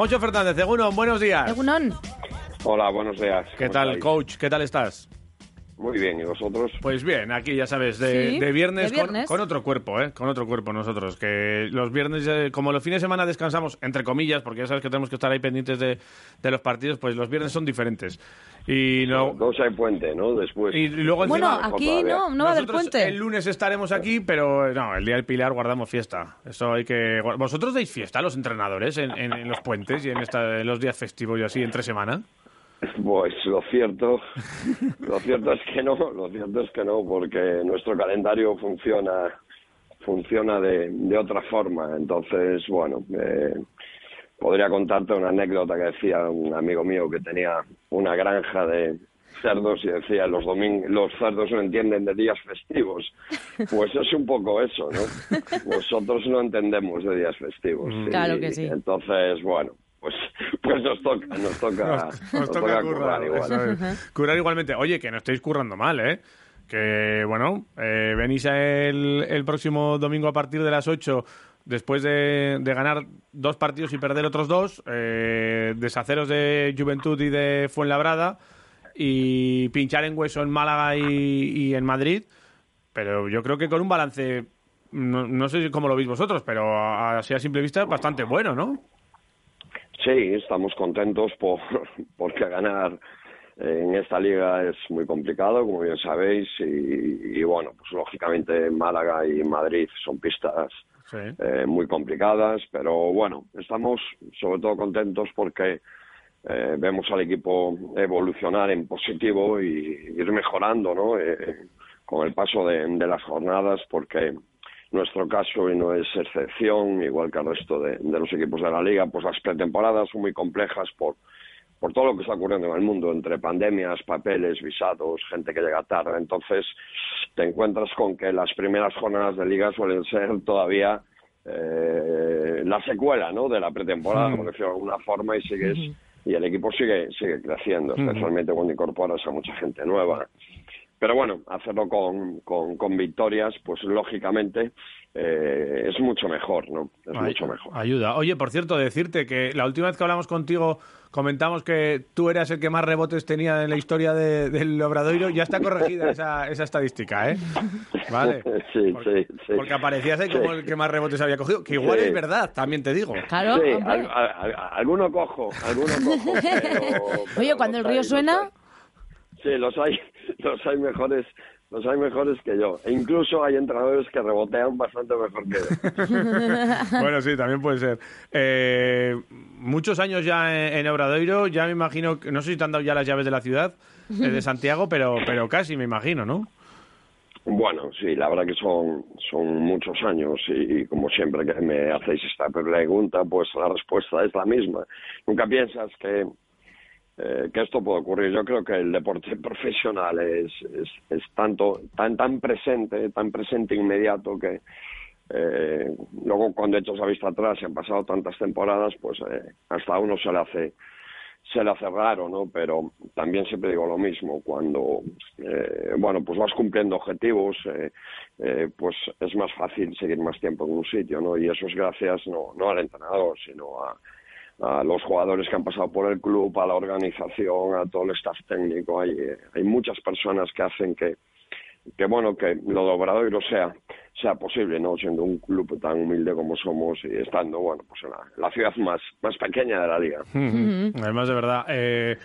Moncho Fernández, Egunon, buenos días. Egunon. Hola, buenos días. ¿Qué ¿Cómo tal, estáis? coach? ¿Qué tal estás? Muy bien, ¿y vosotros? Pues bien, aquí ya sabes, de, Sí, de viernes, de viernes. Con, con otro cuerpo, ¿eh? Con otro cuerpo nosotros. Que los viernes, eh, como los fines de semana descansamos, entre comillas, porque ya sabes que tenemos que estar ahí pendientes de, de los partidos, pues los viernes son diferentes. Y, no, Dos hay puente, ¿no? Después. y luego Bueno, encima... aquí todavía. no, no va a haber puente. El lunes estaremos aquí, pero no, el día del Pilar guardamos fiesta. Eso hay que. ¿Vosotros dais fiesta, los entrenadores, en, en- en los puentes y en, esta- en los días festivos y así, entre semana? Pues lo cierto, lo cierto es que no, lo cierto es que no, porque nuestro calendario funciona, funciona de, de otra forma. Entonces, bueno, eh, podría contarte una anécdota que decía un amigo mío que tenía una granja de cerdos y decía los domingos los cerdos no entienden de días festivos pues es un poco eso no nosotros no entendemos de días festivos Mm. Y- Claro que sí. entonces bueno pues nos toca nos toca Os, os toca currar, igual. eso es. Currar igualmente. Oye, que no estáis currando mal, ¿eh? Que, bueno, eh, venís el, el próximo domingo a partir de las 8, después de, de ganar dos partidos y perder otros dos, eh, deshaceros de Juventud y de Fuenlabrada, y pinchar en hueso en Málaga y, y en Madrid. Pero yo creo que con un balance, no, no sé cómo lo veis vosotros, pero a- así a simple vista, bastante bueno, ¿no? Sí, estamos contentos por, porque ganar eh, en esta liga es muy complicado, como bien sabéis, y, y bueno, pues lógicamente Málaga y Madrid son pistas Sí. eh, muy complicadas, pero bueno, estamos sobre todo contentos porque eh, vemos al equipo evolucionar en positivo y ir mejorando, ¿no? Eh, con el paso de, de las jornadas, porque nuestro caso y no es excepción, igual que el resto de, de los equipos de la liga, pues las pretemporadas son muy complejas por por todo lo que está ocurriendo en el mundo, entre pandemias, papeles, visados, gente que llega tarde. Entonces, te encuentras con que las primeras jornadas de liga suelen ser todavía eh, la secuela ¿no? de la pretemporada, por decirlo de alguna forma, y sigues y el equipo sigue sigue creciendo, especialmente cuando incorporas a mucha gente nueva. Pero bueno, hacerlo con, con, con victorias, pues lógicamente eh, es mucho mejor, ¿no? Es Ay- mucho mejor. Ayuda. Oye, por cierto, decirte que la última vez que hablamos contigo comentamos que tú eras el que más rebotes tenía en la historia de- del Obradoiro. Ya está corregida esa, esa estadística, ¿eh? Vale. Sí, Porque, sí, sí. porque aparecías ahí como Sí. el que más rebotes había cogido. Que igual Sí. es verdad, también te digo. Claro, sí, al- al- al- alguno cojo, alguno cojo. pero- Oye, pero cuando el río suena... Sí, los hay, los hay mejores, los hay mejores que yo. E incluso hay entrenadores que rebotean bastante mejor que yo. Bueno, sí, también puede ser. Eh, muchos años ya en, en Obradoiro, ya me imagino, que- no sé si te han dado ya las llaves de la ciudad, eh, de Santiago, pero, pero casi me imagino, ¿no? Bueno, sí, la verdad que son, son muchos años y, y como siempre que me hacéis esta pregunta, pues la respuesta es la misma. Nunca piensas que, eh, que esto puede ocurrir. Yo creo que el deporte profesional es, es, tanto, tan, tan presente, tan presente inmediato que eh, luego cuando echas la vista atrás y han pasado tantas temporadas, pues eh, hasta a uno se le hace se le hace raro, ¿no? Pero también siempre digo lo mismo, cuando, eh, bueno, pues vas cumpliendo objetivos, eh, eh, pues es más fácil seguir más tiempo en un sitio, ¿no? Y eso es gracias no, no al entrenador, sino a, a los jugadores que han pasado por el club, a la organización, a todo el staff técnico. Hay, eh, hay muchas personas que hacen que, que bueno, que lo de Obradoiro sea, sea posible, ¿no? Siendo un club tan humilde como somos y estando, bueno, pues en la, la ciudad más, más pequeña de la liga. Además, de verdad. eh,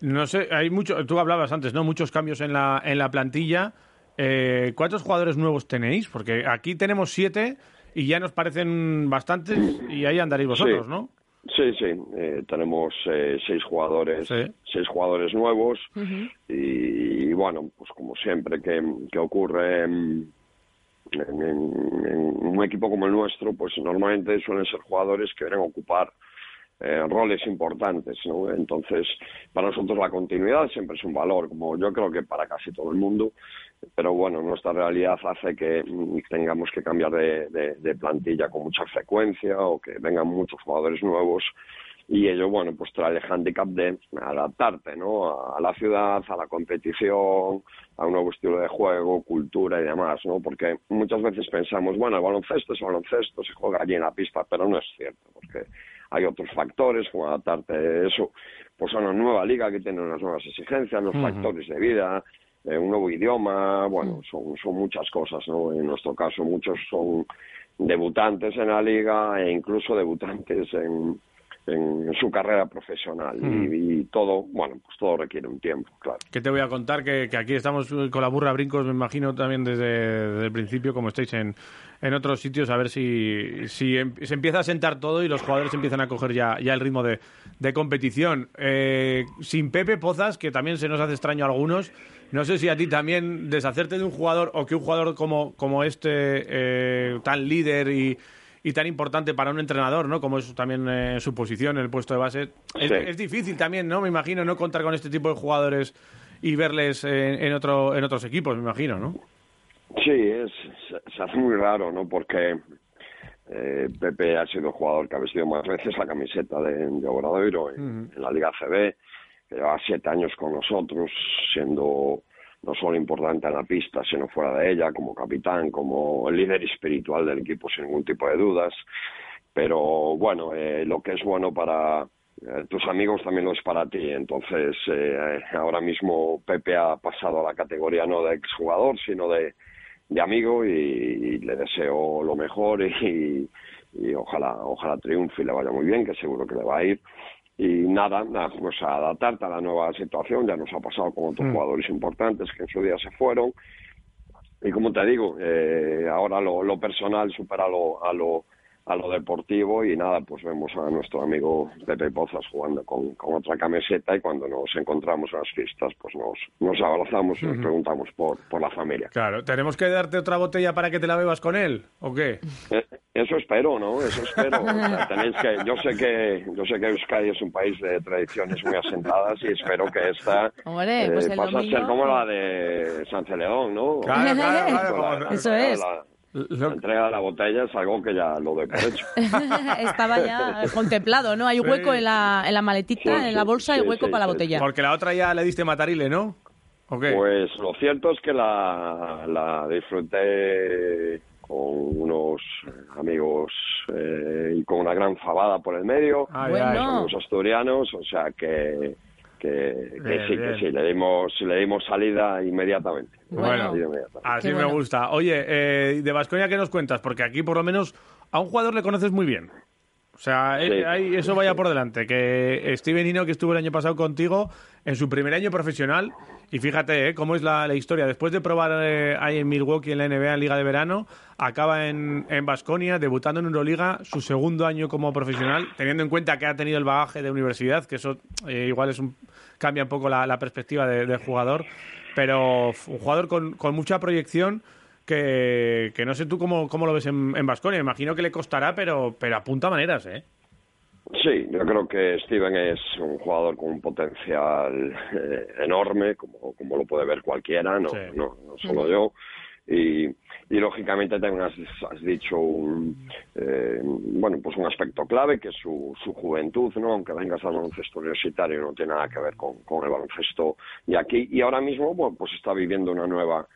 no sé, hay mucho. Tú hablabas antes, ¿no? Muchos cambios en la, en la plantilla. Eh, ¿Cuántos jugadores nuevos tenéis? Porque aquí tenemos siete y ya nos parecen bastantes y ahí andaréis vosotros, Sí. ¿no? Sí, sí, eh, tenemos eh, seis jugadores, Sí. seis jugadores nuevos y, y, bueno, pues como siempre que, que ocurre en- en un equipo como el nuestro, pues normalmente suelen ser jugadores que vienen a ocupar eh, roles importantes, ¿no? Entonces, para nosotros la continuidad siempre es un valor, como yo creo que para casi todo el mundo, pero bueno, nuestra realidad hace que mm, tengamos que cambiar de, plantilla con mucha frecuencia o que vengan muchos jugadores nuevos y ello, bueno, pues trae el hándicap de adaptarte, ¿no? A la ciudad, a la competición, a un nuevo estilo de juego, cultura y demás, ¿no? Porque muchas veces pensamos, bueno, el baloncesto es baloncesto, se juega allí en la pista, pero no es cierto, porque hay otros factores, como adaptarte a eso, pues a una nueva liga que tiene unas nuevas exigencias, los factores de vida, eh, un nuevo idioma, bueno, son, son muchas cosas, ¿no? En nuestro caso muchos son debutantes en la liga e incluso debutantes en, en su carrera profesional y, todo, bueno, pues todo requiere un tiempo, claro. ¿Qué te voy a contar? Que, aquí estamos con la burra brincos, me imagino también desde, el principio, como estáis en, en otros sitios, a ver si, si em, se empieza a sentar todo y los jugadores empiezan a coger ya, ya el ritmo de, de competición. Eh, sin Pepe Pozas, que también se nos hace extraño a algunos, no sé si a ti también deshacerte de un jugador o que un jugador como, como este, eh, tan líder y y tan importante para un entrenador, ¿no? Como es también eh, su posición, el puesto de base. Es, difícil también, ¿no? Me imagino, no contar con este tipo de jugadores y verles en, otro, en otros equipos, me imagino, ¿no? Sí, es, se hace muy raro, ¿no? Porque eh, Pepe ha sido jugador que ha vestido más veces la camiseta de, de Obradoiro en, en, la Liga CB, que lleva siete años con nosotros, siendo no solo importante en la pista, sino fuera de ella, como capitán, como líder espiritual del equipo, sin ningún tipo de dudas. Pero bueno, eh, lo que es bueno para eh, tus amigos también lo es para ti. Entonces, eh, ahora mismo Pepe ha pasado a la categoría no de exjugador, sino de, de amigo y, le deseo lo mejor y, y ojalá, ojalá triunfe y le vaya muy bien, que seguro que le va a ir y nada, nada, pues adaptarte a la nueva situación, ya nos ha pasado con otros mm. jugadores importantes que en su día se fueron, y como te digo, eh, ahora lo, lo personal supera lo, a lo a lo deportivo y nada, pues vemos a nuestro amigo Pepe Pozas jugando con, con otra camiseta y cuando nos encontramos en las fiestas pues nos, nos abrazamos y nos preguntamos por, por la familia. Claro, ¿tenemos que darte otra botella para que te la bebas con él o qué? Eh, eso espero, ¿no? Eso espero. tenéis que, yo sé que yo sé que Euskadi es un país de tradiciones muy asentadas y espero que esta Hombre, pues eh, pasa a ser como la de San Celedón, ¿no? Claro, claro, eso es. La entrega de la botella es algo que ya lo doy por hecho. Estaba ya contemplado, ¿no? Hay hueco en, la, en la maletita, en la bolsa, hay hueco para la botella. Porque la otra ya le diste matarile, ¿no? Pues lo cierto es que la, la disfruté con unos amigos eh, y con una gran fabada por el medio. Ah, bueno. Somos asturianos, o sea que que, sí, que sí, le dimos, le dimos salida inmediatamente. Bueno, así me gusta. Oye, eh, de Vasconia, ¿qué nos cuentas? Porque aquí por lo menos a un jugador le conoces muy bien. O sea, eh, eso vaya por delante. Que Steven Hino, que estuvo el año pasado contigo en su primer año profesional, y fíjate eh, cómo es la, historia. Después de probar ahí en Milwaukee en la NBA en Liga de Verano, acaba en Vasconia, debutando en Euroliga, su segundo año como profesional, teniendo en cuenta que ha tenido el bagaje de universidad, que eso igual es un, cambia un poco la, perspectiva del jugador, pero un jugador con, con mucha proyección que, no sé tú cómo, cómo lo ves en Vasconia. Imagino que le costará, pero, pero apunta maneras, ¿eh? Sí, yo creo que Steven es un jugador con un potencial eh, enorme, como, como lo puede ver cualquiera, no, no, no solo yo. Y, y lógicamente también has, dicho un, eh, bueno pues un aspecto clave que es su, su juventud no aunque vengas al baloncesto universitario no tiene nada que ver con, con el baloncesto y aquí y ahora mismo bueno, pues está viviendo una nueva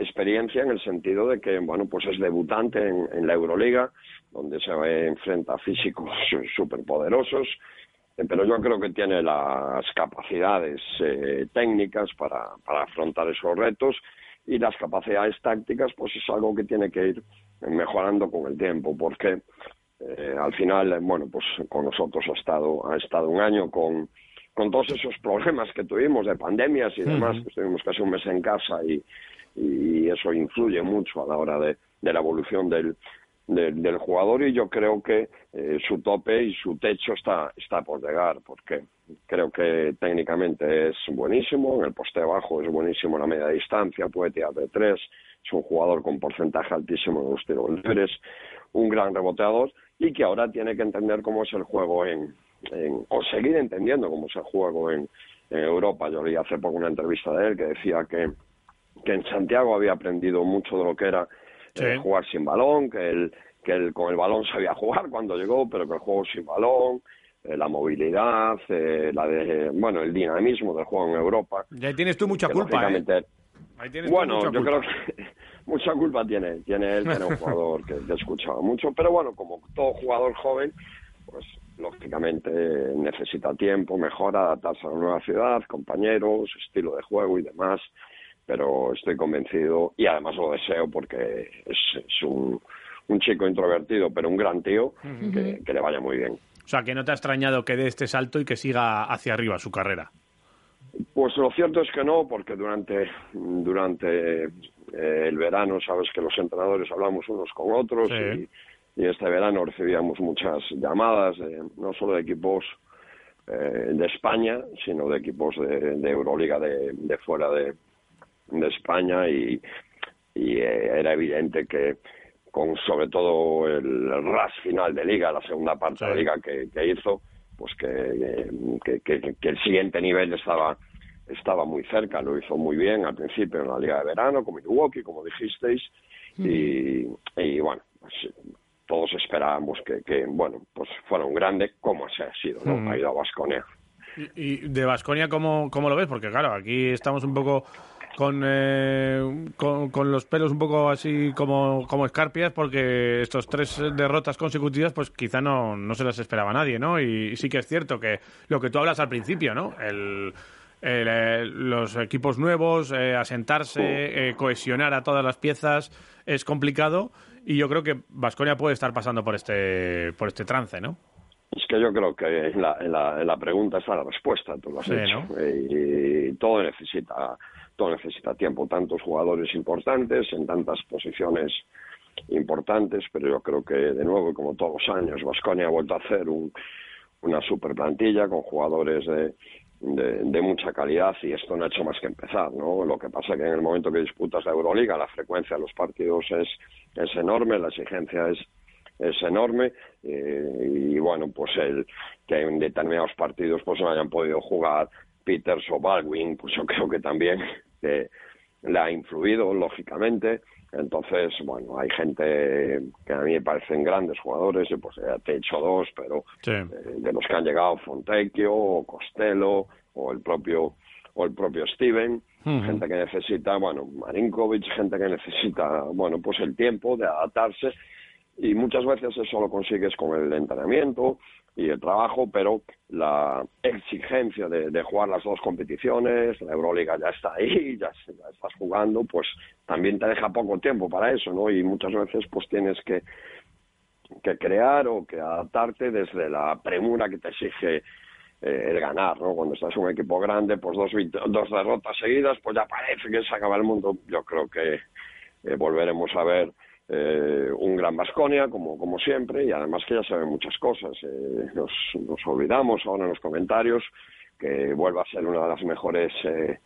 experiencia en el sentido de que bueno pues es debutante en, en la Euroliga donde se enfrenta a físicos superpoderosos eh, pero yo creo que tiene las capacidades eh, técnicas para, para afrontar esos retos y las capacidades tácticas pues es algo que tiene que ir mejorando con el tiempo porque eh, al final bueno pues con nosotros ha estado ha estado un año con con todos esos problemas que tuvimos de pandemias y demás que estuvimos casi un mes en casa y, y eso influye mucho a la hora de, de la evolución del, del jugador y yo creo que eh, su tope y su techo está, está por llegar, porque creo que técnicamente es buenísimo, en el poste bajo es buenísimo en la media distancia, puede tirar de tres, es un jugador con porcentaje altísimo de los tiros libres, un gran reboteador y que ahora tiene que entender cómo es el juego en, en o seguir entendiendo cómo es el juego en, Europa. Yo leí hace poco una entrevista de él que decía que, que en Santiago había aprendido mucho de lo que era eh, jugar sin balón, que él, que él con el balón sabía jugar cuando llegó, pero que el juego sin balón, eh, la movilidad, eh, la de, bueno, el dinamismo del juego en Europa. Ya tienes tú mucha culpa, bueno, yo creo que mucha culpa tiene, tiene él, tiene un jugador que, que escuchaba mucho, pero bueno, como todo jugador joven, pues lógicamente necesita tiempo, mejor adaptarse a una nueva ciudad, compañeros, estilo de juego y demás, pero estoy convencido y además lo deseo porque es, un, chico introvertido, pero un gran tío que, que le vaya muy bien. O sea, que no te ha extrañado que dé este salto y que siga hacia arriba su carrera. Pues lo cierto es que no, porque durante, durante eh, el verano sabes que los entrenadores hablamos unos con otros y, este verano recibíamos muchas llamadas, no solo de equipos eh, de España, sino de equipos de, Euroliga de, fuera de, España y, eh, era evidente que con sobre todo el ras final de liga, la segunda parte de liga que, hizo, pues que, que el siguiente nivel estaba estaba muy cerca, lo hizo muy bien al principio en la Liga de Verano, con Milwaukee, como dijisteis, y, bueno, pues, todos esperábamos que, bueno, pues fuera un grande, como se ha sido, ¿no? Ha ido a Basconia. ¿Y, de Basconia ¿cómo, cómo lo ves? Porque claro, aquí estamos un poco con, eh, con, los pelos un poco así como, como escarpias porque estos tres derrotas consecutivas pues quizá no, no se las esperaba nadie, ¿no? Y, sí que es cierto que lo que tú hablas al principio, ¿no? El, eh, los equipos nuevos, eh, asentarse, eh, cohesionar a todas las piezas es complicado y yo creo que Vasconia puede estar pasando por este por este trance, ¿no? Es que yo creo que en la, en la, pregunta está la respuesta, tú lo has hecho. Y, todo necesita todo necesita tiempo, tantos jugadores importantes en tantas posiciones importantes, pero yo creo que de nuevo, como todos los años, Vasconia ha vuelto a hacer un, una super plantilla con jugadores de, de, mucha calidad y esto no ha hecho más que empezar, ¿no? Lo que pasa es que en el momento que disputas la Euroliga la frecuencia de los partidos es, es enorme, la exigencia es, es enorme eh, y bueno, pues el que en determinados partidos pues no hayan podido jugar Peters o Baldwin, pues yo creo que también le ha influido, lógicamente. Entonces, bueno, hay gente que a mí me parecen grandes jugadores, pues ya te he hecho dos, pero eh, de los que han llegado Fontecchio o Costello o el propio o el propio Steven, gente que necesita, bueno, Marinkovic, gente que necesita, bueno, pues el tiempo de adaptarse y muchas veces eso lo consigues con el entrenamiento y el trabajo, pero la exigencia de, jugar las dos competiciones, la Euroliga ya está ahí, ya, estás jugando, pues también te deja poco tiempo para eso, ¿no? Y muchas veces pues tienes que, que crear o que adaptarte desde la premura que te exige eh, el ganar, ¿no? Cuando estás en un equipo grande, pues dos, dos derrotas seguidas, pues ya parece que se acaba el mundo. Yo creo que eh, volveremos a ver eh, un gran Vasconia, como, como siempre, y además que ya saben muchas cosas. Eh, nos, nos, olvidamos ahora en los comentarios que vuelva a ser una de las mejores eh,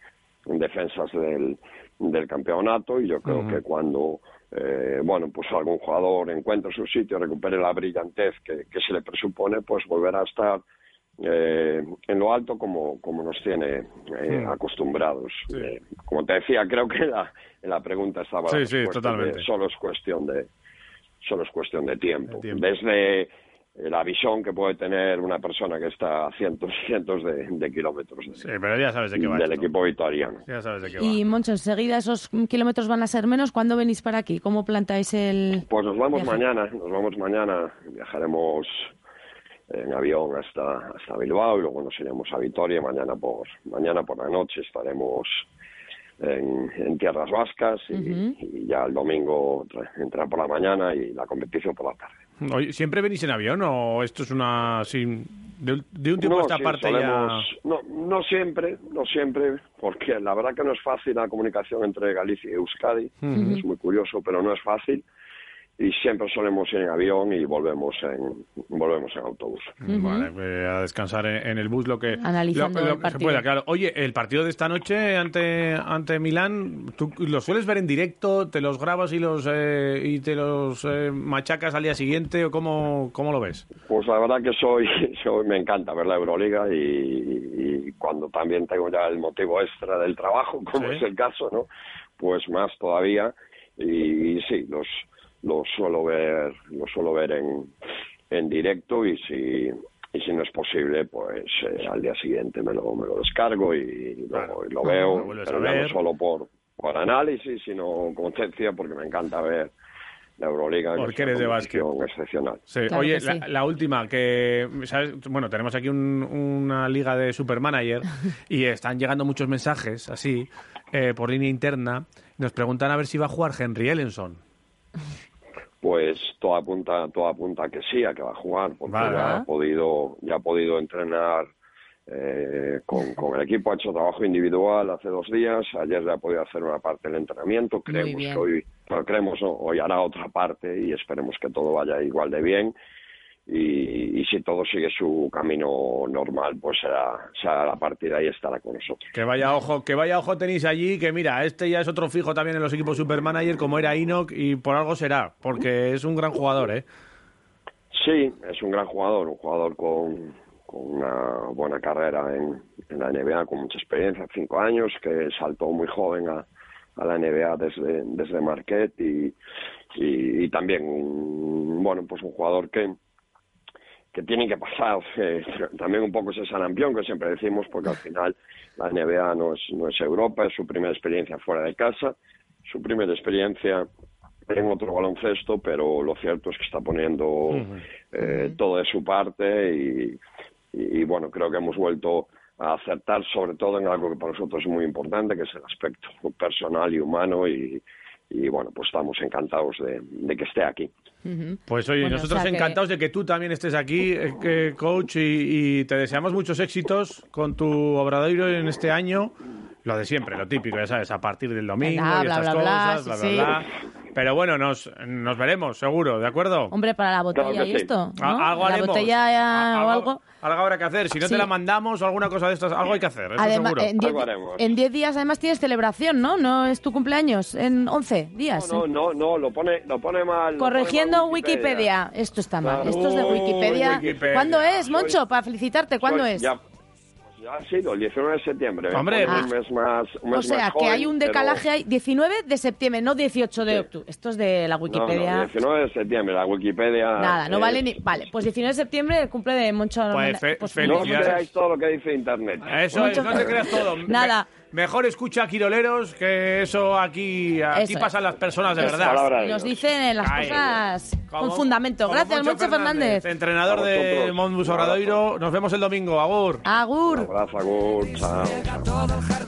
defensas del, del campeonato, y yo creo que cuando eh, bueno, pues algún jugador encuentre su sitio, recupere la brillantez que, que se le presupone, pues volverá a estar eh, en lo alto como, como nos tiene eh, acostumbrados. Eh, como te decía, creo que la, en la pregunta estaba sí, sí, totalmente. solo es cuestión de solo es cuestión de tiempo. Desde la visión que puede tener una persona que está a cientos y cientos de, kilómetros sí, pero ya sabes de qué va del equipo vitoriano. Ya sabes de qué va. Y Moncho, enseguida esos kilómetros van a ser menos. ¿Cuándo venís para aquí? ¿Cómo plantáis el...? Pues nos vamos mañana, nos vamos mañana. Viajaremos en avión hasta, hasta Bilbao y luego nos iremos a Vitoria. Mañana por, mañana por la noche estaremos en, tierras vascas y, ya el domingo entra por la mañana y la competición por la tarde. ¿Siempre venís en avión o esto es una... Sin, de, un tiempo a esta parte ya... No, no siempre, no siempre, porque la verdad que no es fácil la comunicación entre Galicia y Euskadi. Es muy curioso, pero no es fácil y siempre solemos ir en avión y volvemos en volvemos en autobús. Vale, pues a descansar en, el bus lo que, Analizando se pueda, claro. Oye, el partido de esta noche ante ante Milán, ¿tú lo sueles ver en directo? ¿Te los grabas y los eh, y te los eh, machacas al día siguiente o cómo, cómo lo ves? Pues la verdad que soy, soy me encanta ver la Euroliga y, cuando también tengo ya el motivo extra del trabajo, como es el caso, ¿no? Pues más todavía y sí, los lo suelo ver, lo suelo ver en, en directo y si, y si no es posible, pues eh, al día siguiente me lo, me lo descargo y, lo, veo, pero no solo por, por análisis, sino decía, porque me encanta ver la Euroliga. Porque que es eres de básquet. excepcional. Sí. Claro Oye, sí. la, la última, que, ¿sabes? Bueno, tenemos aquí un- una liga de supermanager y están llegando muchos mensajes así eh, por línea interna. Nos preguntan a ver si va a jugar Henry Ellenson. Pues todo apunta, todo apunta a que sí, a que va a jugar, porque Vale. ya ha podido, ya ha podido entrenar eh, con, con el equipo, ha hecho trabajo individual hace dos días, ayer ya ha podido hacer una parte del entrenamiento, creemos que hoy, pero creemos ¿no? hoy hará otra parte y esperemos que todo vaya igual de bien. Y, y si todo sigue su camino normal, pues será, será la partida y estará con nosotros. Que vaya ojo, que vaya ojo tenéis allí, que mira, este ya es otro fijo también en los equipos supermanager, como era Enoch, y por algo será, porque es un gran jugador, ¿eh? Sí, es un gran jugador, un jugador con, con una buena carrera en, en la NBA, con mucha experiencia, cinco años, que saltó muy joven a, a la NBA desde, desde Marquette y, y, y también, bueno, pues un jugador que, que tiene que pasar eh, también un poco ese sarampión que siempre decimos, porque al final la NBA no es, no es Europa, es su primera experiencia fuera de casa, su primera experiencia en otro baloncesto, pero lo cierto es que está poniendo eh, todo de su parte y, y, y, bueno, creo que hemos vuelto a acertar sobre todo en algo que para nosotros es muy importante, que es el aspecto personal y humano y, y bueno, pues estamos encantados de, de que esté aquí. Pues oye, Bueno, nosotros o sea que- encantados de que tú también estés aquí, eh, coach, y, y te deseamos muchos éxitos con tu obradoiro en este año. Lo de siempre, lo típico, ya sabes, a partir del domingo Bla, y bla, estas bla, bla, cosas, bla, sí, bla, sí. bla. Pero bueno, nos, nos veremos, seguro, ¿de acuerdo? Hombre, para la botella Claro y sí. esto, ¿no? A- algo la haremos. botella A- eh, o algo. Algo habrá que hacer. Si no Sí. te la mandamos o alguna cosa de estas, algo hay que hacer, eso Además, seguro. en 10 Algo haremos. en 10 días además tienes celebración, ¿no? No es tu cumpleaños, en 11 días. No, ¿eh? no, no, lo pone, lo pone mal. pone Corrigiendo mal Wikipedia. Esto está mal. Claro. Esto es de Uy, Wikipedia. Wikipedia. ¿Cuándo es, Soy- Moncho? Para felicitarte, ¿cuándo Soy- es? Ya, ya ha sido el 19 de septiembre. Hombre, un pues- mes más, un mes o sea, más que joven, hay un pero- decalaje ahí, 19 de septiembre, no 18 de Sí. octubre. Esto es de la No, no, Wikipedia. 19 de septiembre, la Wikipedia. Nada, no eh, vale ni... Vale, pues 19 de septiembre, el cumple de Moncho. Pues fe- pues. No creáis todo lo que dice Internet. Eso es, Mucho- no te creas todo. Nada. Me- mejor escucha a Quiroleros, que eso aquí, aquí Eso pasan es. las personas de Eso verdad. Nos dicen las Ahí. cosas Como- con fundamento. Gracias, Moncho Fernández. Entrenador A de. Monbus. Nos vemos el domingo. Agur. Un Agur. abrazo, Agur, chao.